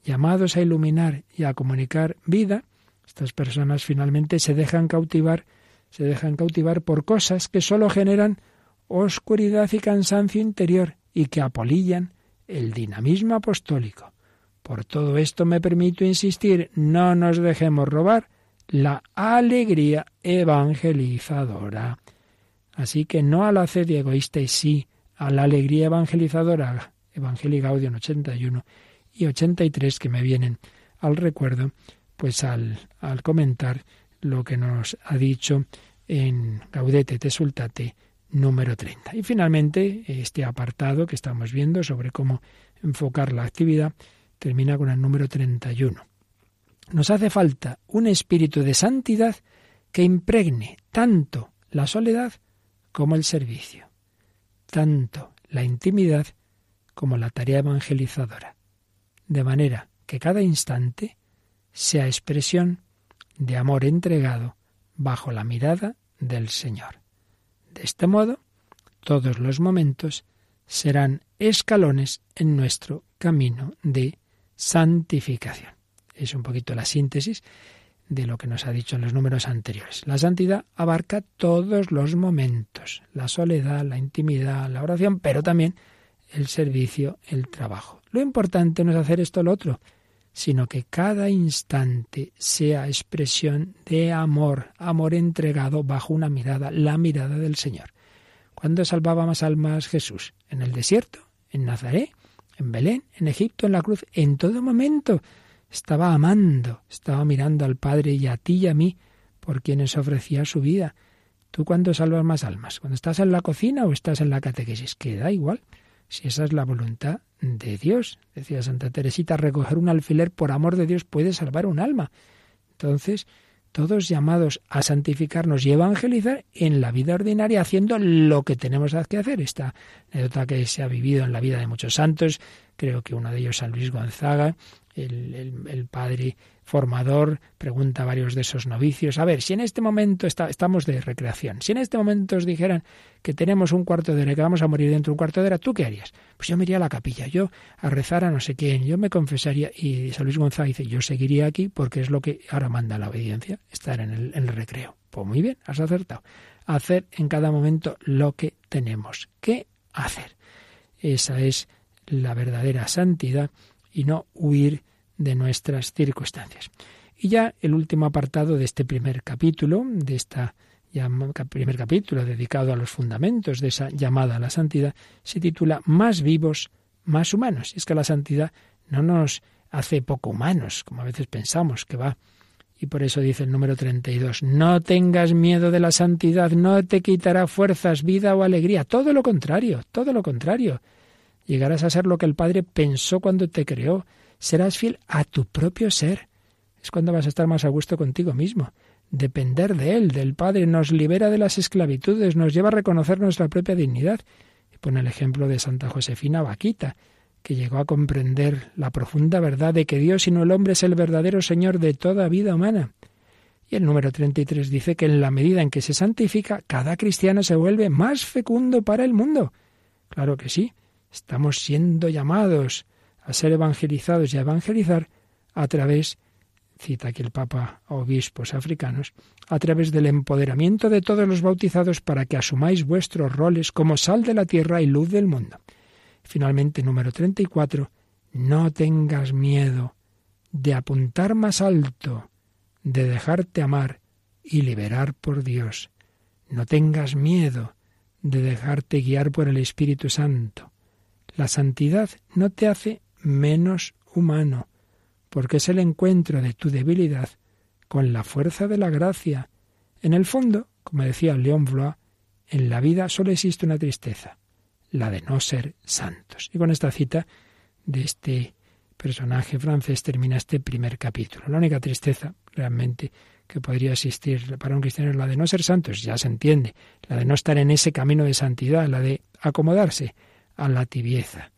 llamados a iluminar y a comunicar vida, estas personas finalmente se dejan cautivar, se dejan cautivar por cosas que sólo generan oscuridad y cansancio interior y que apolillan el dinamismo apostólico. Por todo esto me permito insistir, no nos dejemos robar la alegría evangelizadora. Así que no a la sed egoísta y sí a la alegría evangelizadora. Evangelii Gaudium 81 y 83 que me vienen al recuerdo, pues al, al comentar lo que nos ha dicho en Gaudete te sultate número 30. Y finalmente, este apartado que estamos viendo sobre cómo enfocar la actividad termina con el número 31. Nos hace falta un espíritu de santidad que impregne tanto la soledad como el servicio, tanto la intimidad como la tarea evangelizadora, de manera que cada instante sea expresión de amor entregado bajo la mirada del Señor. De este modo, todos los momentos serán escalones en nuestro camino de santificación. Es un poquito la síntesis de lo que nos ha dicho en los números anteriores. La santidad abarca todos los momentos, la soledad, la intimidad, la oración, pero también el servicio, el trabajo. Lo importante no es hacer esto o lo otro, sino que cada instante sea expresión de amor, amor entregado bajo una mirada, la mirada del Señor. ¿Cuándo salvaba más almas Jesús? ¿En el desierto? ¿En Nazaret? ¿En Belén? ¿En Egipto? ¿En la cruz? En todo momento estaba amando, estaba mirando al Padre y a ti y a mí, por quienes ofrecía su vida. ¿Tú cuándo salvas más almas? ¿Cuando estás en la cocina o estás en la catequesis? Que da igual, si esa es la voluntad de Dios. Decía Santa Teresita, recoger un alfiler por amor de Dios puede salvar un alma. Entonces, todos llamados a santificarnos y evangelizar en la vida ordinaria, haciendo lo que tenemos que hacer. Esta anécdota que se ha vivido en la vida de muchos santos, creo que uno de ellos, San Luis Gonzaga, el, padre formador pregunta a varios de esos novicios, a ver, si en este momento estamos de recreación, si en este momento os dijeran que tenemos un cuarto de hora, que vamos a morir dentro de un cuarto de hora, ¿tú qué harías? Pues yo me iría a la capilla, yo a rezar a no sé quién, yo me confesaría, y San Luis González dice, yo seguiría aquí porque es lo que ahora manda la obediencia, estar en el, en el recreo. Pues muy bien, has acertado. Hacer en cada momento lo que tenemos que hacer. Esa es la verdadera santidad y no huir de nuestras circunstancias. Y ya el último apartado de este primer capítulo, de esta primer capítulo dedicado a los fundamentos de esa llamada a la santidad, se titula Más vivos, más humanos. Y es que la santidad no nos hace poco humanos, como a veces pensamos que va. Y por eso dice el número 32, no tengas miedo de la santidad, no te quitará fuerzas, vida o alegría. Todo lo contrario, todo lo contrario. Llegarás a ser lo que el Padre pensó cuando te creó, serás fiel a tu propio ser. Es cuando vas a estar más a gusto contigo mismo. Depender de Él, del Padre, nos libera de las esclavitudes, nos lleva a reconocer nuestra propia dignidad. Y pone el ejemplo de Santa Josefina Vaquita, que llegó a comprender la profunda verdad de que Dios y no el hombre es el verdadero Señor de toda vida humana. Y el número 33 dice que en la medida en que se santifica, cada cristiano se vuelve más fecundo para el mundo. Claro que sí, estamos siendo llamados a ser evangelizados y a evangelizar a través, cita aquí el Papa a obispos africanos, a través del empoderamiento de todos los bautizados para que asumáis vuestros roles como sal de la tierra y luz del mundo. Finalmente, número 34, no tengas miedo de apuntar más alto, de dejarte amar y liberar por Dios. No tengas miedo de dejarte guiar por el Espíritu Santo. La santidad no te hace menos humano, porque es el encuentro de tu debilidad con la fuerza de la gracia. En el fondo, como decía León Blois, en la vida solo existe una tristeza, la de no ser santos. Y con esta cita de este personaje francés termina este primer capítulo. La única tristeza realmente que podría existir para un cristiano es la de no ser santos, ya se entiende, la de no estar en ese camino de santidad, la de acomodarse a la tibieza.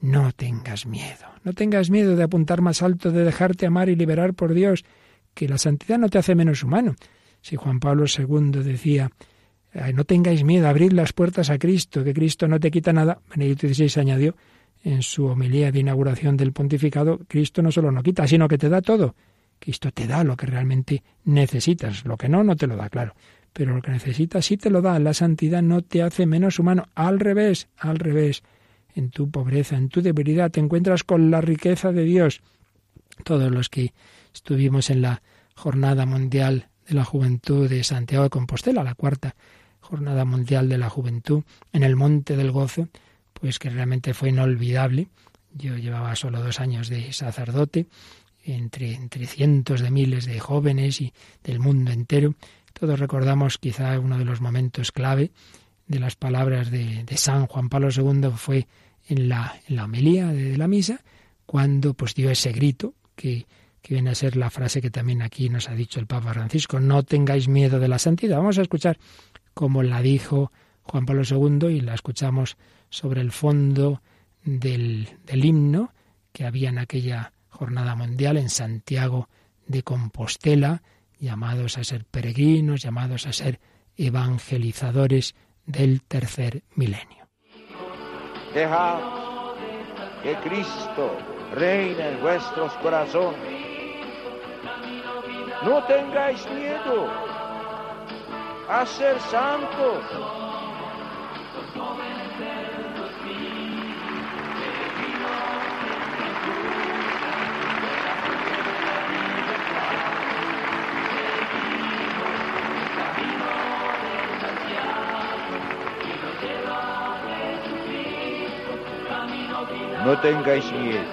No tengas miedo, no tengas miedo de apuntar más alto, de dejarte amar y liberar por Dios, que la santidad no te hace menos humano. Si Juan Pablo II decía, no tengáis miedo, abrid las puertas a Cristo, que Cristo no te quita nada, Benedicto XVI añadió en su homilía de inauguración del pontificado, Cristo no solo no quita, sino que te da todo. Cristo te da lo que realmente necesitas, lo que no, no te lo da, claro. Pero lo que necesitas sí te lo da. La santidad no te hace menos humano. Al revés, al revés. En tu pobreza, en tu debilidad, te encuentras con la riqueza de Dios. Todos los que estuvimos en la Jornada Mundial de la Juventud de Santiago de Compostela, la cuarta Jornada Mundial de la Juventud, en el Monte del Gozo, pues que realmente fue inolvidable. Yo llevaba solo dos años de sacerdote, entre, entre cientos de miles de jóvenes y del mundo entero. Todos recordamos quizá uno de los momentos clave de las palabras de, San Juan Pablo II fue en la, en la homilía de, la misa, cuando pues dio ese grito que, viene a ser la frase que también aquí nos ha dicho el Papa Francisco, no tengáis miedo de la santidad. Vamos a escuchar cómo la dijo Juan Pablo II y la escuchamos sobre el fondo del, del himno que había en aquella jornada mundial en Santiago de Compostela, llamados a ser peregrinos, llamados a ser evangelizadores del tercer milenio. Dejad que Cristo reine en vuestros corazones. No tengáis miedo a ser santos no tengáis miedo.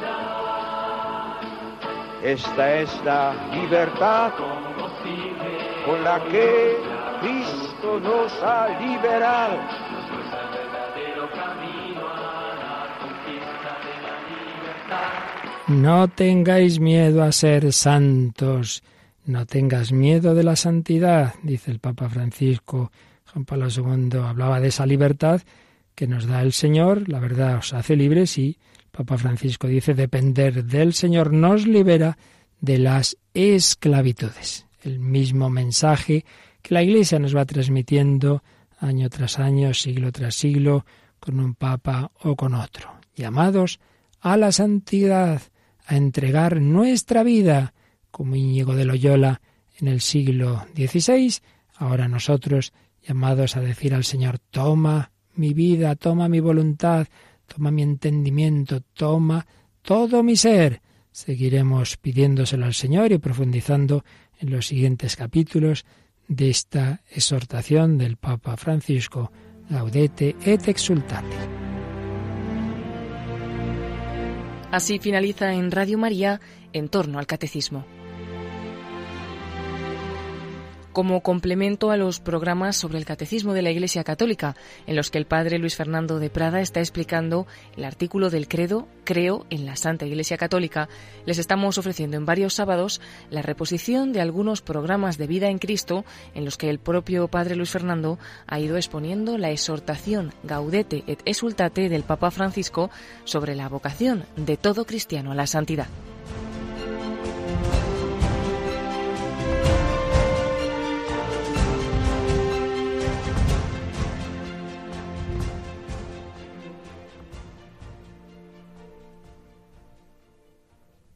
Esta es la libertad con la que Cristo nos ha liberado. No tengáis miedo a ser santos, no tengas miedo de la santidad, dice el Papa Francisco. Juan Pablo II hablaba de esa libertad que nos da el Señor, la verdad os hace libres y Papa Francisco dice depender del Señor nos libera de las esclavitudes. El mismo mensaje que la Iglesia nos va transmitiendo año tras año, siglo tras siglo, con un papa o con otro, llamados a la santidad, a entregar nuestra vida, como Íñigo de Loyola en el siglo XVI, ahora nosotros llamados a decir al Señor, toma mi vida, toma mi voluntad, toma mi entendimiento, toma todo mi ser. Seguiremos pidiéndoselo al Señor y profundizando en los siguientes capítulos de esta exhortación del Papa Francisco, Gaudete et Exultate. Así finaliza en Radio María en torno al catecismo como complemento a los programas sobre el catecismo de la Iglesia Católica, en los que el padre Luis Fernando de Prada está explicando el artículo del credo Creo en la Santa Iglesia Católica, les estamos ofreciendo en varios sábados la reposición de algunos programas de vida en Cristo en los que el propio padre Luis Fernando ha ido exponiendo la exhortación Gaudete et Exultate del Papa Francisco sobre la vocación de todo cristiano a la santidad.